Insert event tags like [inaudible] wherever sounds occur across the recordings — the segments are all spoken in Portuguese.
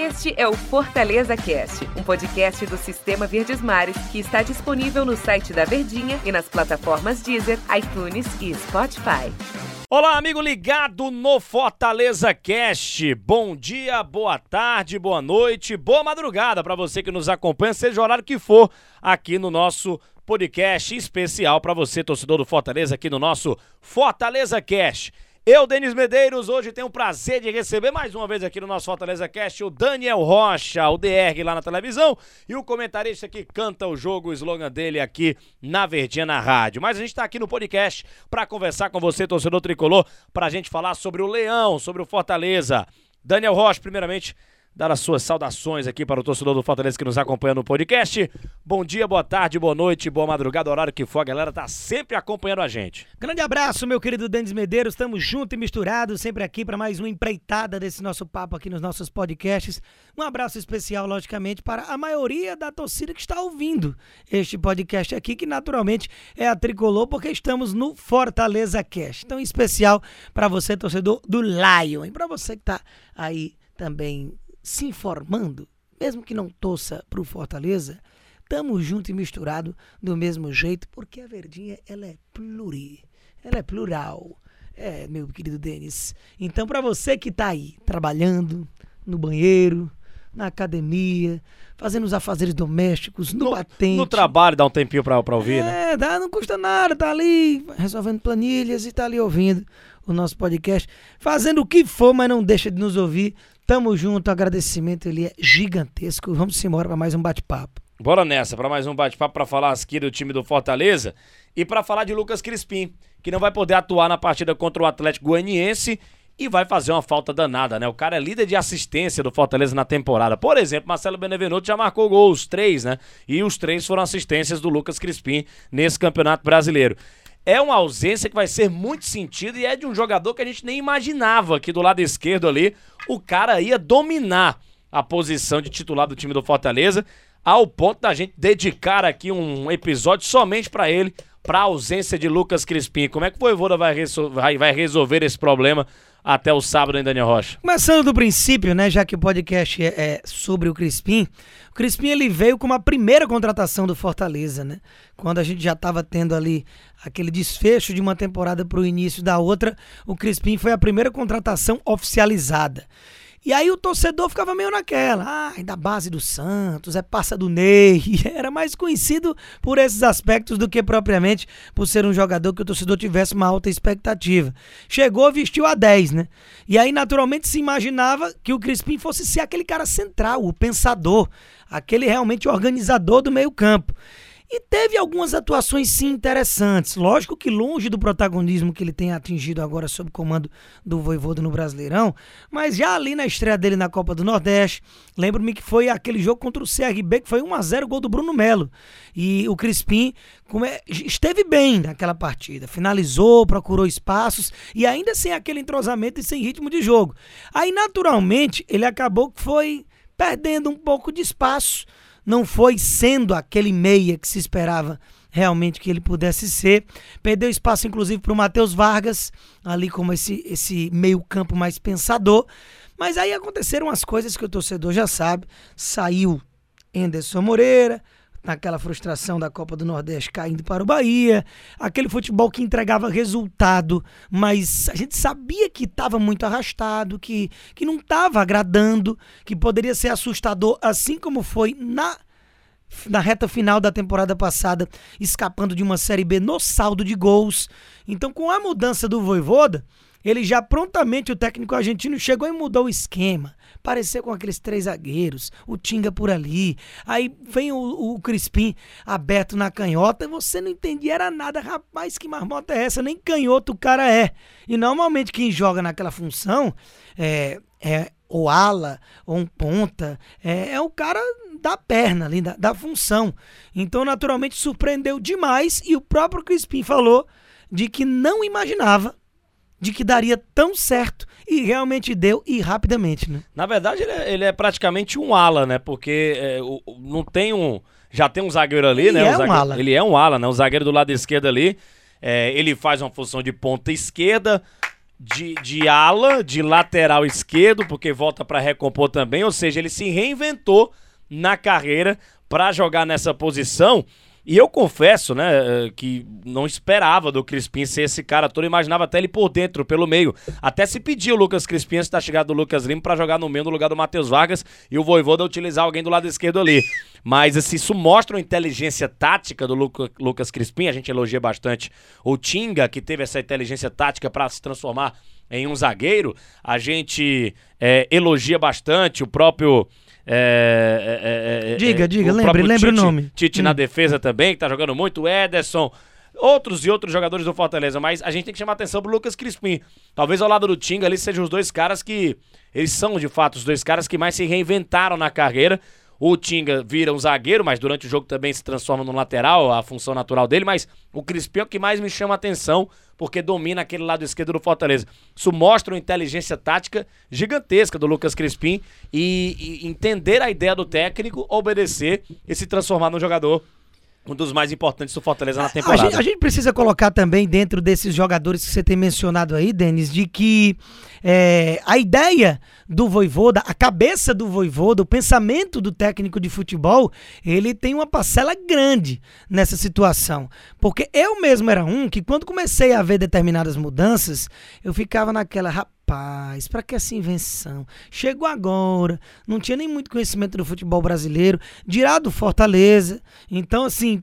Este é o Fortaleza Cast, um podcast do Sistema Verdes Mares que está disponível no site da Verdinha e nas plataformas Deezer, iTunes e Spotify. Olá, amigo ligado no Fortaleza Cast. Bom dia, boa tarde, boa noite, boa madrugada para você que nos acompanha, seja o horário que for, aqui no nosso podcast especial para você, torcedor do Fortaleza, aqui no nosso Fortaleza Cast. Eu, Denis Medeiros, hoje tenho o prazer de receber mais uma vez aqui no nosso Fortaleza Cast o Daniel Rocha, o DR lá na televisão, e o comentarista que canta o jogo, o slogan dele aqui na Verdinha na rádio. Mas a gente está aqui no podcast para conversar com você, torcedor tricolor, para a gente falar sobre o Leão, sobre o Fortaleza. Daniel Rocha, primeiramente, dar as suas saudações aqui para o torcedor do Fortaleza que nos acompanha no podcast. Bom dia, boa tarde, boa noite, boa madrugada, horário que for, a galera tá sempre acompanhando a gente. Grande abraço, meu querido Denis Medeiros, estamos juntos e misturados, sempre aqui para mais uma empreitada desse nosso papo aqui nos nossos podcasts. Um abraço especial, logicamente, para a maioria da torcida que está ouvindo este podcast aqui, que naturalmente é a Tricolor, porque estamos no Fortaleza Cast. Então, em especial para você, torcedor do Lion, e para você que tá aí também se informando, mesmo que não torça para o Fortaleza, tamo junto e misturado do mesmo jeito, porque a Verdinha ela é pluri, ela é plural. É, meu querido Denis. Então, para você que tá aí trabalhando no banheiro, na academia, fazendo os afazeres domésticos, no, no batente. No trabalho, dá um tempinho pra, pra ouvir, é, né? É, dá, não custa nada, tá ali resolvendo planilhas e tá ali ouvindo o nosso podcast, fazendo o que for, mas não deixa de nos ouvir. Tamo junto, agradecimento ele é gigantesco. Vamos embora para mais um bate-papo. Bora nessa, para mais um bate-papo para falar aqui do time do Fortaleza e para falar de Lucas Crispim, que não vai poder atuar na partida contra o Atlético Goianiense e vai fazer uma falta danada, né? O cara é líder de assistência do Fortaleza na temporada. Por exemplo, Marcelo Benevenuto já marcou gols, três, né? E os três foram assistências do Lucas Crispim nesse Campeonato Brasileiro é uma ausência que vai ser muito sentido e é de um jogador que a gente nem imaginava que do lado esquerdo ali o cara ia dominar a posição de titular do time do Fortaleza, ao ponto da gente dedicar aqui um episódio somente para ele, para a ausência de Lucas Crispim. Como é que o Voivoda vai, vai, vai resolver esse problema até o sábado, hein, Daniel Rocha? Começando do princípio, né, já que o podcast é, é, sobre o Crispim, o Crispim ele veio como a primeira contratação do Fortaleza, né? Quando a gente já estava tendo ali aquele desfecho de uma temporada para o início da outra, o Crispim foi a primeira contratação oficializada. E aí o torcedor ficava meio naquela, ah, da base do Santos, é passa do Ney. [laughs] Era mais conhecido por esses aspectos do que propriamente por ser um jogador que o torcedor tivesse uma alta expectativa. Chegou, vestiu a 10, né? E aí naturalmente se imaginava que o Crispim fosse ser aquele cara central, o pensador, aquele realmente organizador do meio-campo. E teve algumas atuações sim interessantes. Lógico que longe do protagonismo que ele tem atingido agora sob comando do Voivoda no Brasileirão, mas já ali na estreia dele na Copa do Nordeste, lembro-me que foi aquele jogo contra o CRB que foi 1 a 0 gol do Bruno Melo. E o Crispim é, esteve bem naquela partida, finalizou, procurou espaços e ainda sem aquele entrosamento e sem ritmo de jogo. Aí naturalmente ele acabou que foi perdendo um pouco de espaço não foi sendo aquele meia que se esperava realmente que ele pudesse ser. Perdeu espaço, inclusive, para o Matheus Vargas, ali como esse, esse meio-campo mais pensador. Mas aí aconteceram as coisas que o torcedor já sabe. Saiu Anderson Moreira, naquela frustração da Copa do Nordeste caindo para o Bahia, aquele futebol que entregava resultado, mas a gente sabia que estava muito arrastado, que, que não estava agradando, que poderia ser assustador, assim como foi na na reta final da temporada passada, escapando de uma Série B no saldo de gols. Então, com a mudança do Voivoda, ele já prontamente, o técnico argentino, chegou e mudou o esquema. Pareceu com aqueles três zagueiros, o Tinga por ali. Aí vem o, o Crispim aberto na canhota. Você não entendia era nada. Rapaz, que marmota é essa? Nem canhoto o cara é. E normalmente quem joga naquela função é, é ou ala, ou um ponta, é, é o cara da perna ali, da, da função. Então, naturalmente, surpreendeu demais. E o próprio Crispim falou de que não imaginava de que daria tão certo e realmente deu e rapidamente, né? Na verdade, ele é, ele é praticamente um ala, né? Porque é, o, não tem um. Já tem um zagueiro ali, ele né? É um, zagueiro, ala. Ele é um ala, né? O zagueiro do lado esquerdo ali. É, ele faz uma função de ponta esquerda. de, de ala, de lateral esquerdo, porque volta para recompor também, ou seja, ele se reinventou na carreira para jogar nessa posição. E eu confesso, né, eh, que não esperava do Crispim ser esse cara todo, imaginava até ele por dentro, pelo meio. Até se pediu o Lucas Crispim antes da chegada do Lucas Lima para jogar no meio no lugar do Matheus Vargas e o Voivoda utilizar alguém do lado esquerdo ali. Mas assim, isso mostra uma inteligência tática do Luca, Lucas Crispim, a gente elogia bastante o Tinga, que teve essa inteligência tática para se transformar em um zagueiro. A gente é, elogia bastante o próprio é, é, é, diga, diga, lembre, lembre o nome. Tite hum. na defesa também, que tá jogando muito, Ederson, outros e outros jogadores do Fortaleza, mas a gente tem que chamar atenção pro Lucas Crispim. Talvez ao lado do Tinga ali sejam os dois caras que. Eles são, de fato, os dois caras que mais se reinventaram na carreira. O Tinga vira um zagueiro, mas durante o jogo também se transforma no lateral, a função natural dele. Mas o Crispim é o que mais me chama a atenção, porque domina aquele lado esquerdo do Fortaleza. Isso mostra uma inteligência tática gigantesca do Lucas Crispim e, e entender a ideia do técnico, obedecer e se transformar no jogador um dos mais importantes do Fortaleza na temporada. A gente, a gente, precisa colocar também dentro desses jogadores que você tem mencionado aí, Denis, de que é, a ideia do Voivoda, a cabeça do Voivoda, o pensamento do técnico de futebol, ele tem uma parcela grande nessa situação. Porque eu mesmo era um que quando comecei a ver determinadas mudanças, eu ficava naquela, rapaz, para que essa invenção? Chegou agora, não tinha nem muito conhecimento do futebol brasileiro, dirá do Fortaleza. Então, assim,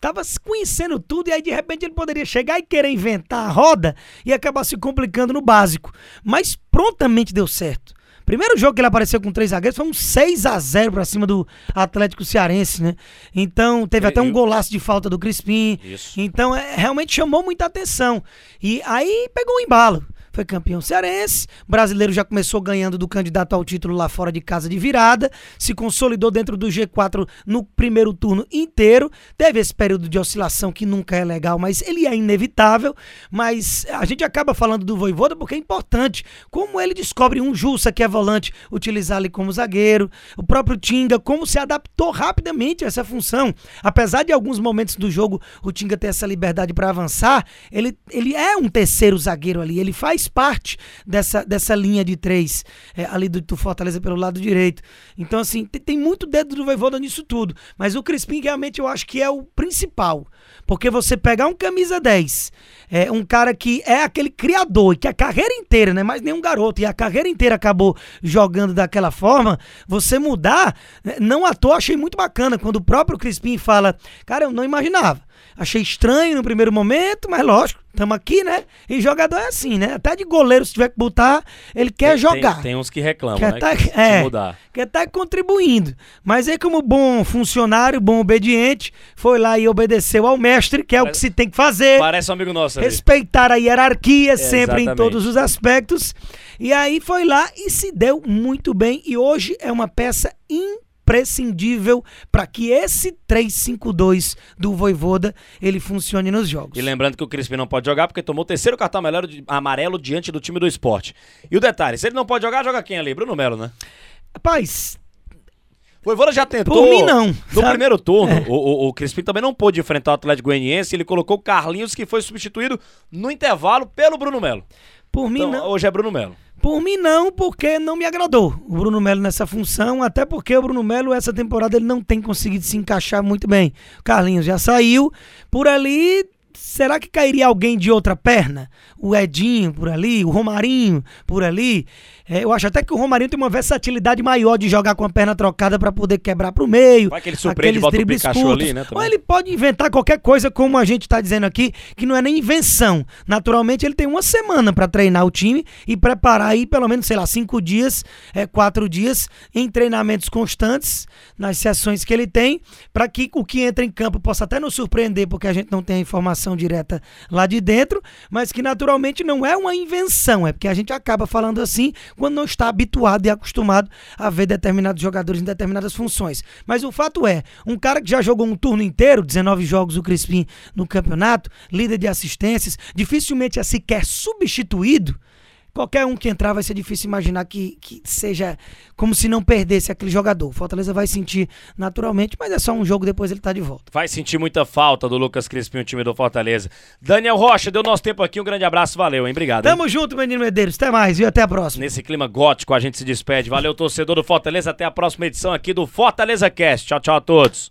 tava conhecendo tudo e aí de repente ele poderia chegar e querer inventar a roda e acabar se complicando no básico. Mas prontamente deu certo. Primeiro jogo que ele apareceu com três zagueiros foi um 6 a 0 pra cima do Atlético Cearense, né? Então, teve até um golaço de falta do Crispim. Isso. Então, é, realmente chamou muita atenção. E aí pegou o um embalo foi campeão cearense. O brasileiro já começou ganhando do candidato ao título lá fora de casa de virada, se consolidou dentro do G4 no primeiro turno inteiro. Teve esse período de oscilação que nunca é legal, mas ele é inevitável. Mas a gente acaba falando do Voivoda porque é importante. Como ele descobre um Jussa, que é volante, utilizar ele como zagueiro. O próprio Tinga, como se adaptou rapidamente a essa função. Apesar de alguns momentos do jogo o Tinga ter essa liberdade para avançar, ele, ele é um terceiro zagueiro ali. Ele faz faz parte dessa, dessa linha de três é, ali do, do, Fortaleza pelo lado direito. Então, assim, tem, tem muito dedo do Voivoda nisso tudo. Mas o Crispim realmente eu acho que é o principal. Porque você pegar um camisa 10, é, um cara que é aquele criador, que a carreira inteira, não é mais nenhum garoto, e a carreira inteira acabou jogando daquela forma, você mudar, né, não à toa, achei muito bacana quando o próprio Crispim fala, cara, eu não imaginava. Achei estranho no primeiro momento, mas lógico, estamos aqui, né? E jogador é assim, né? Até de goleiro, se tiver que botar, ele quer tem, jogar. Tem, tem, uns que reclamam, quer né? Tá, que, é, mudar. Quer estar tá contribuindo. Mas aí, como bom funcionário, bom obediente, foi lá e obedeceu ao mestre, que é Parece, o que se tem que fazer. Parece um amigo nosso. Ali. Respeitar a hierarquia é, sempre exatamente. em todos os aspectos. E aí foi lá e se deu muito bem. E hoje é uma peça importante imprescindível para que esse 3-5-2 do Voivoda ele funcione nos jogos. E lembrando que o Crispim não pode jogar porque tomou o terceiro cartão amarelo, amarelo diante do time do esporte. E o detalhe, se ele não pode jogar, joga quem ali? Bruno Melo, né? Rapaz, Voivoda já tentou. Por mim, não. No sabe? primeiro turno, é. o, o, Crispim também não pôde enfrentar o Atlético Goianiense. Ele colocou o Carlinhos, que foi substituído no intervalo pelo Bruno Melo. Por mim, então, não. Hoje é Bruno Melo. Por mim não, porque não me agradou o Bruno Melo nessa função, até porque o Bruno Melo essa temporada ele não tem conseguido se encaixar muito bem. O Carlinhos já saiu, por ali será que cairia alguém de outra perna? O Edinho por ali, o Romarinho por ali. É, eu acho até que o Romarinho tem uma versatilidade maior de jogar com a perna trocada para poder quebrar pro meio. Vai que ele surpreende bota o Pikachu curtos. ali, né? Ou ele pode inventar qualquer coisa, como a gente tá dizendo aqui, que não é nem invenção. Naturalmente, ele tem uma semana para treinar o time e preparar aí pelo menos, sei lá, cinco dias, é, quatro dias em treinamentos constantes, nas sessões que ele tem, para que o que entra em campo possa até nos surpreender, porque a gente não tem a informação direta lá de dentro, mas que naturalmente não é uma invenção, é porque a gente acaba falando assim quando não está habituado e acostumado a ver determinados jogadores em determinadas funções. Mas o fato é, um cara que já jogou um turno inteiro, 19 jogos o Crispim no campeonato, líder de assistências, dificilmente é sequer substituído, qualquer um que entrar vai ser difícil imaginar que, que seja como se não perdesse aquele jogador. O Fortaleza vai sentir naturalmente, mas é só um jogo, depois ele tá de volta. Vai sentir muita falta do Lucas Crispim, o time do Fortaleza. Daniel Rocha, deu nosso tempo aqui, um grande abraço, valeu, hein? Obrigado. Tamo hein? junto, menino Medeiros. Até mais, viu? Até a próxima. Nesse clima gótico, a gente se despede. Valeu, torcedor do Fortaleza. Até a próxima edição aqui do Fortaleza Cast. Tchau, tchau a todos.